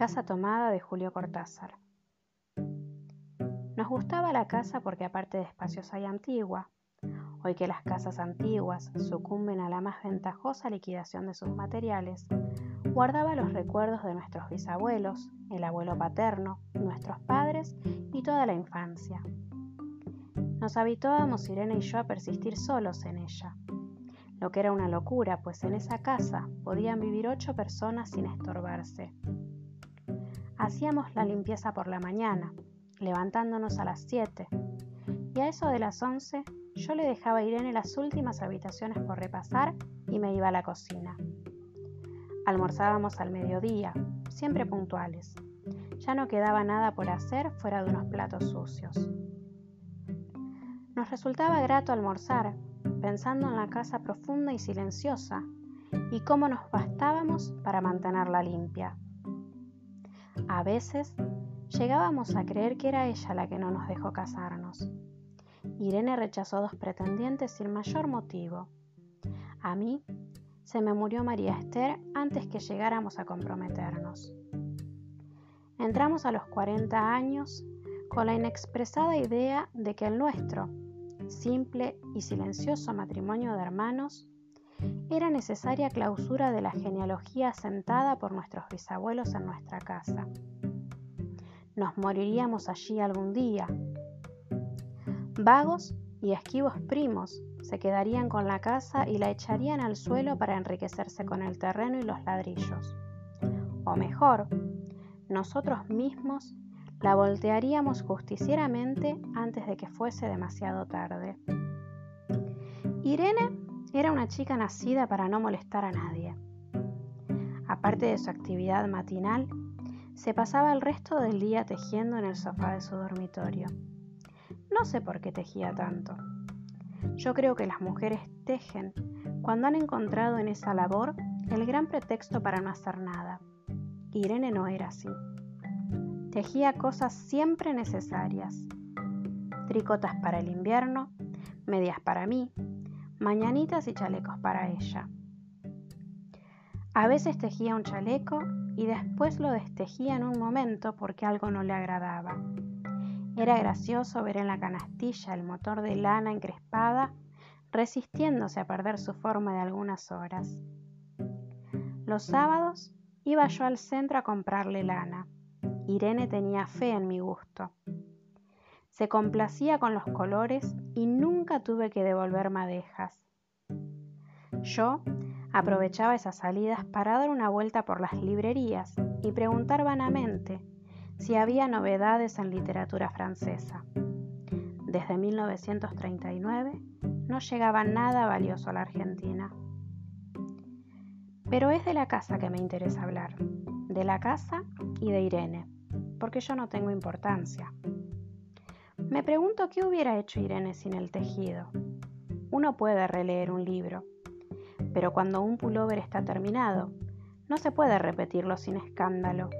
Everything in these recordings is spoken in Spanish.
Casa tomada de Julio Cortázar. Nos gustaba la casa porque aparte de espaciosa y antigua, hoy que las casas antiguas sucumben a la más ventajosa liquidación de sus materiales, guardaba los recuerdos de nuestros bisabuelos, el abuelo paterno, nuestros padres y toda la infancia. Nos habituábamos Irene y yo a persistir solos en ella, lo que era una locura, pues en esa casa podían vivir ocho personas sin estorbarse. Hacíamos la limpieza por la mañana, levantándonos a las 7, y a eso de las 11 yo le dejaba a Irene las últimas habitaciones por repasar y me iba a la cocina. Almorzábamos al mediodía, siempre puntuales. Ya no quedaba nada por hacer fuera de unos platos sucios. Nos resultaba grato almorzar, pensando en la casa profunda y silenciosa, y cómo nos bastábamos para mantenerla limpia. A veces llegábamos a creer que era ella la que no nos dejó casarnos. Irene rechazó dos pretendientes sin mayor motivo. A mí se me murió María Esther antes que llegáramos a comprometernos. Entramos a los 40 años con la inexpresada idea de que el nuestro, simple y silencioso matrimonio de hermanos, era necesaria clausura de la genealogía sentada por nuestros bisabuelos en nuestra casa. Nos moriríamos allí algún día. Vagos y esquivos primos se quedarían con la casa y la echarían al suelo para enriquecerse con el terreno y los ladrillos. O mejor, nosotros mismos la voltearíamos justicieramente antes de que fuese demasiado tarde. Irene era una chica nacida para no molestar a nadie. Aparte de su actividad matinal, se pasaba el resto del día tejiendo en el sofá de su dormitorio. No sé por qué tejía tanto. Yo creo que las mujeres tejen cuando han encontrado en esa labor el gran pretexto para no hacer nada. Irene no era así. Tejía cosas siempre necesarias. Tricotas para el invierno, medias para mí, mañanitas y chalecos para ella. A veces tejía un chaleco y después lo destejía en un momento porque algo no le agradaba. Era gracioso ver en la canastilla el motor de lana encrespada resistiéndose a perder su forma de algunas horas. Los sábados iba yo al centro a comprarle lana. Irene tenía fe en mi gusto. Se complacía con los colores y nunca tuve que devolver madejas. Yo aprovechaba esas salidas para dar una vuelta por las librerías y preguntar vanamente si había novedades en literatura francesa. Desde 1939 no llegaba nada valioso a la Argentina. Pero es de la casa que me interesa hablar, de la casa y de Irene, porque yo no tengo importancia. Me pregunto qué hubiera hecho Irene sin el tejido. Uno puede releer un libro, pero cuando un pullover está terminado, no se puede repetirlo sin escándalo.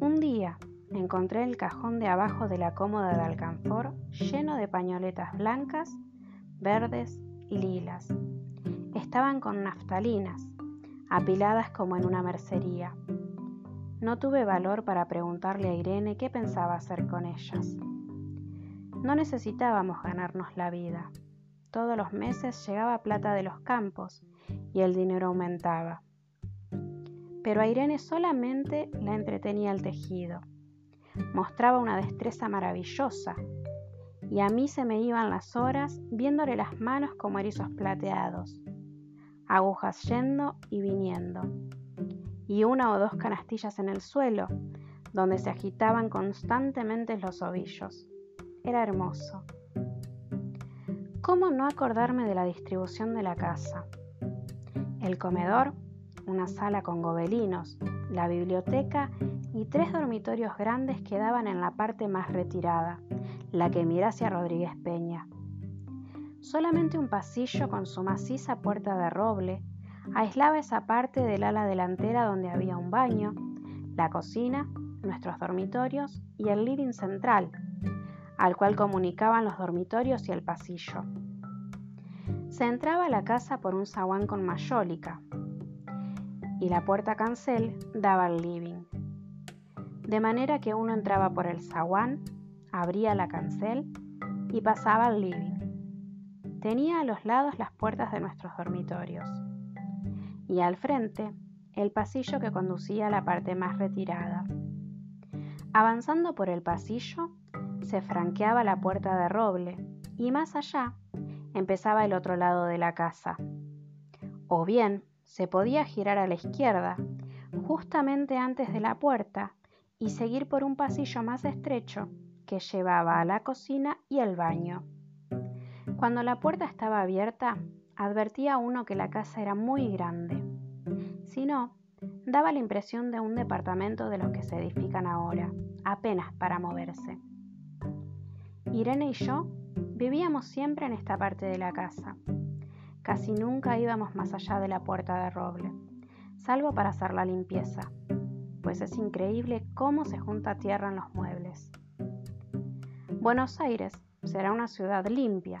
Un día encontré el cajón de abajo de la cómoda de alcanfor lleno de pañoletas blancas, verdes y lilas. Estaban con naftalinas, apiladas como en una mercería. No tuve valor para preguntarle a Irene qué pensaba hacer con ellas. No necesitábamos ganarnos la vida. Todos los meses llegaba plata de los campos y el dinero aumentaba. Pero a Irene solamente la entretenía el tejido. Mostraba una destreza maravillosa y a mí se me iban las horas viéndole las manos como erizos plateados, agujas yendo y viniendo y una o dos canastillas en el suelo, donde se agitaban constantemente los ovillos. Era hermoso. ¿Cómo no acordarme de la distribución de la casa? El comedor, una sala con gobelinos, la biblioteca y tres dormitorios grandes quedaban en la parte más retirada, la que mira hacia Rodríguez Peña. Solamente un pasillo con su maciza puerta de roble aislaba esa parte del ala delantera donde había un baño, la cocina, nuestros dormitorios y el living central, al cual comunicaban los dormitorios y el pasillo. Se entraba a la casa por un zaguán con mayólica, y la puerta cancel daba al living. De manera que uno entraba por el zaguán, abría la cancel y pasaba al living. Tenía a los lados las puertas de nuestros dormitorios y al frente el pasillo que conducía a la parte más retirada. Avanzando por el pasillo, se franqueaba la puerta de roble y más allá empezaba el otro lado de la casa. O bien se podía girar a la izquierda, justamente antes de la puerta, y seguir por un pasillo más estrecho que llevaba a la cocina y el baño. Cuando la puerta estaba abierta, advertía uno que la casa era muy grande. Si no, daba la impresión de un departamento de los que se edifican ahora, apenas para moverse. Irene y yo vivíamos siempre en esta parte de la casa. Casi nunca íbamos más allá de la puerta de roble, salvo para hacer la limpieza, pues es increíble cómo se junta tierra en los muebles. Buenos Aires será una ciudad limpia,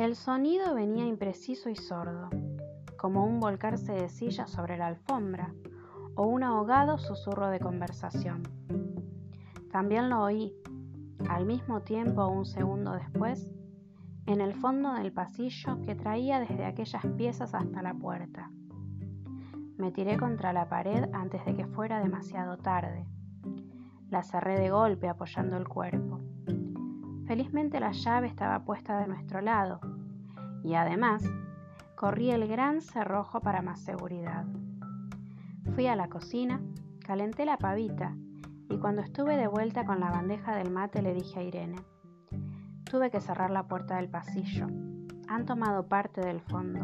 El sonido venía impreciso y sordo, como un volcarse de sillas sobre la alfombra o un ahogado susurro de conversación. También lo oí, al mismo tiempo un segundo después, en el fondo del pasillo que traía desde aquellas piezas hasta la puerta. Me tiré contra la pared antes de que fuera demasiado tarde. La cerré de golpe apoyando el cuerpo. Felizmente la llave estaba puesta de nuestro lado y además corrí el gran cerrojo para más seguridad. Fui a la cocina, calenté la pavita y cuando estuve de vuelta con la bandeja del mate le dije a Irene, tuve que cerrar la puerta del pasillo, han tomado parte del fondo.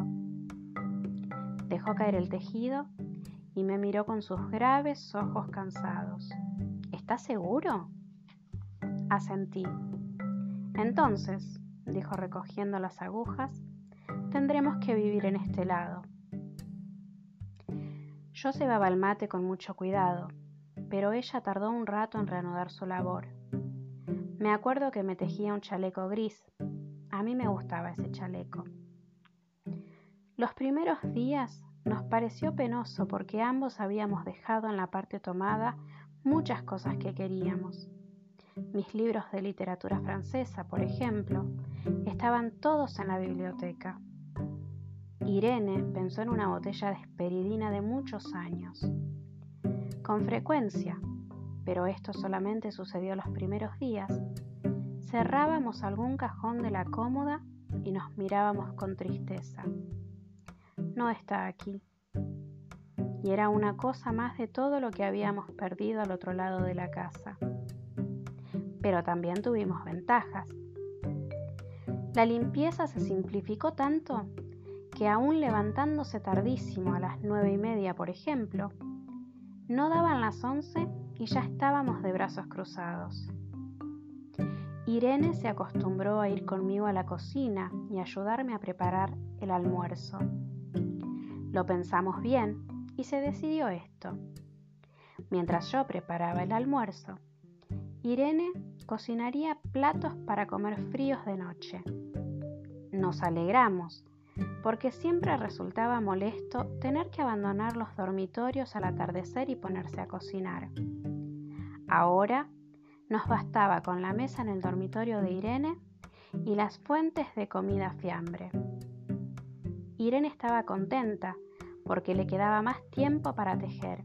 Dejó caer el tejido y me miró con sus graves ojos cansados. ¿Estás seguro? Asentí. Entonces, dijo recogiendo las agujas, tendremos que vivir en este lado. Yo cebaba el mate con mucho cuidado, pero ella tardó un rato en reanudar su labor. Me acuerdo que me tejía un chaleco gris. A mí me gustaba ese chaleco. Los primeros días nos pareció penoso porque ambos habíamos dejado en la parte tomada muchas cosas que queríamos. Mis libros de literatura francesa, por ejemplo, estaban todos en la biblioteca. Irene pensó en una botella de esperidina de muchos años. Con frecuencia, pero esto solamente sucedió los primeros días, cerrábamos algún cajón de la cómoda y nos mirábamos con tristeza. No está aquí. Y era una cosa más de todo lo que habíamos perdido al otro lado de la casa. Pero también tuvimos ventajas. La limpieza se simplificó tanto que aún levantándose tardísimo a las nueve y media, por ejemplo, no daban las once y ya estábamos de brazos cruzados. Irene se acostumbró a ir conmigo a la cocina y ayudarme a preparar el almuerzo. Lo pensamos bien y se decidió esto. Mientras yo preparaba el almuerzo, Irene cocinaría platos para comer fríos de noche. Nos alegramos porque siempre resultaba molesto tener que abandonar los dormitorios al atardecer y ponerse a cocinar. Ahora nos bastaba con la mesa en el dormitorio de Irene y las fuentes de comida fiambre. Irene estaba contenta porque le quedaba más tiempo para tejer.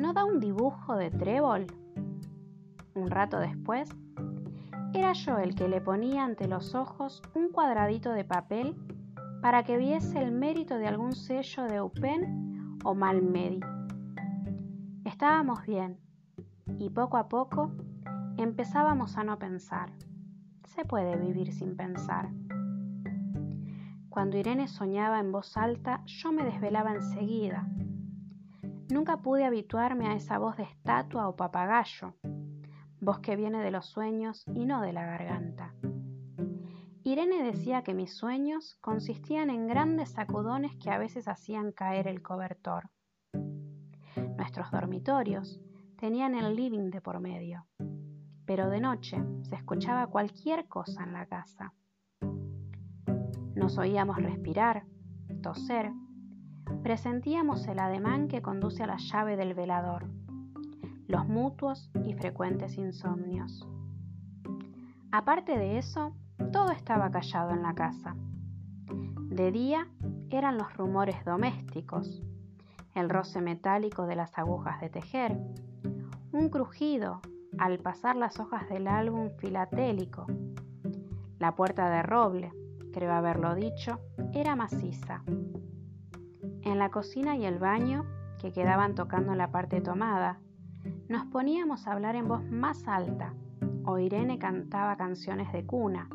¿No da un dibujo de trébol? Un rato después, era yo el que le ponía ante los ojos un cuadradito de papel para que viese el mérito de algún sello de Eupen o Malmedy. Estábamos bien y poco a poco empezábamos a no pensar. Se puede vivir sin pensar. Cuando Irene soñaba en voz alta, yo me desvelaba enseguida Nunca pude habituarme a esa voz de estatua o papagayo, voz que viene de los sueños y no de la garganta. Irene decía que mis sueños consistían en grandes sacudones que a veces hacían caer el cobertor. Nuestros dormitorios tenían el living de por medio, pero de noche se escuchaba cualquier cosa en la casa. Nos oíamos respirar, toser, presentíamos el ademán que conduce a la llave del velador, los mutuos y frecuentes insomnios. Aparte de eso, todo estaba callado en la casa. De día eran los rumores domésticos, el roce metálico de las agujas de tejer, un crujido al pasar las hojas del álbum filatélico. La puerta de roble, creo haberlo dicho, era maciza en la cocina y el baño, que quedaban tocando la parte tomada, nos poníamos a hablar en voz más alta, o Irene cantaba canciones de cuna.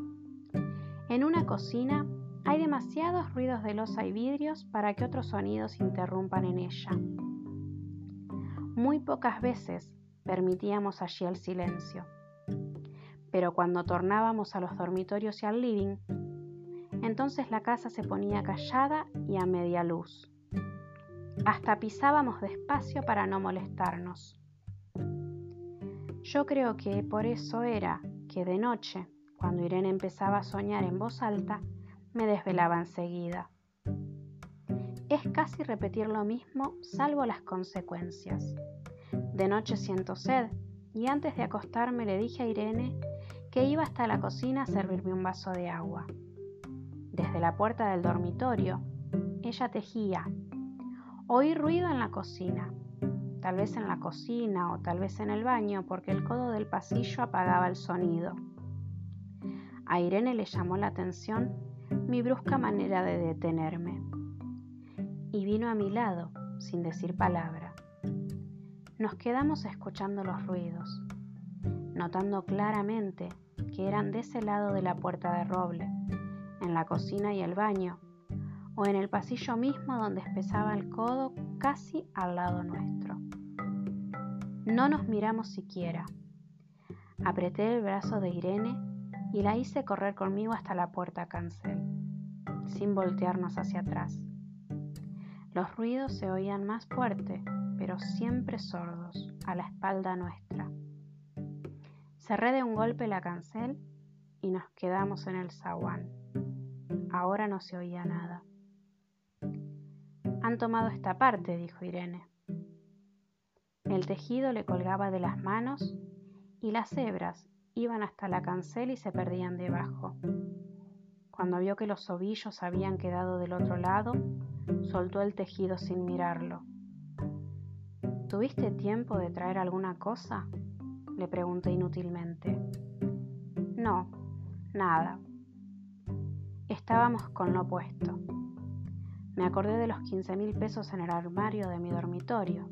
En una cocina hay demasiados ruidos de losa y vidrios para que otros sonidos interrumpan en ella. Muy pocas veces permitíamos allí el silencio. Pero cuando tornábamos a los dormitorios y al living, entonces la casa se ponía callada y a media luz. Hasta pisábamos despacio para no molestarnos. Yo creo que por eso era que de noche, cuando Irene empezaba a soñar en voz alta, me desvelaba enseguida. Es casi repetir lo mismo, salvo las consecuencias. De noche siento sed y antes de acostarme le dije a Irene que iba hasta la cocina a servirme un vaso de agua. Desde la puerta del dormitorio, ella tejía Oí ruido en la cocina, tal vez en la cocina o tal vez en el baño, porque el codo del pasillo apagaba el sonido. A Irene le llamó la atención mi brusca manera de detenerme y vino a mi lado sin decir palabra. Nos quedamos escuchando los ruidos, notando claramente que eran de ese lado de la puerta de roble, en la cocina y el baño, o en el pasillo mismo donde espesaba el codo casi al lado nuestro. No nos miramos siquiera. Apreté el brazo de Irene y la hice correr conmigo hasta la puerta cancel, sin voltearnos hacia atrás. Los ruidos se oían más fuerte, pero siempre sordos, a la espalda nuestra. Cerré de un golpe la cancel y nos quedamos en el zaguán. Ahora no se oía nada. Han tomado esta parte, dijo Irene. El tejido le colgaba de las manos y las hebras iban hasta la cancel y se perdían debajo. Cuando vio que los ovillos habían quedado del otro lado, soltó el tejido sin mirarlo. ¿Tuviste tiempo de traer alguna cosa? Le pregunté inútilmente. No, nada. Estábamos con lo puesto. Me acordé de los 15 mil pesos en el armario de mi dormitorio.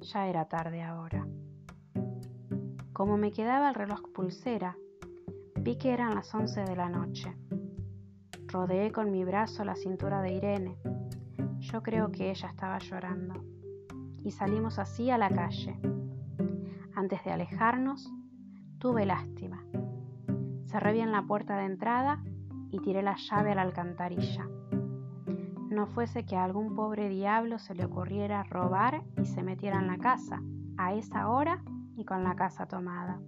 Ya era tarde ahora. Como me quedaba el reloj pulsera, vi que eran las 11 de la noche. Rodeé con mi brazo la cintura de Irene. Yo creo que ella estaba llorando. Y salimos así a la calle. Antes de alejarnos, tuve lástima. Cerré bien la puerta de entrada y tiré la llave a la alcantarilla no fuese que a algún pobre diablo se le ocurriera robar y se metiera en la casa, a esa hora y con la casa tomada.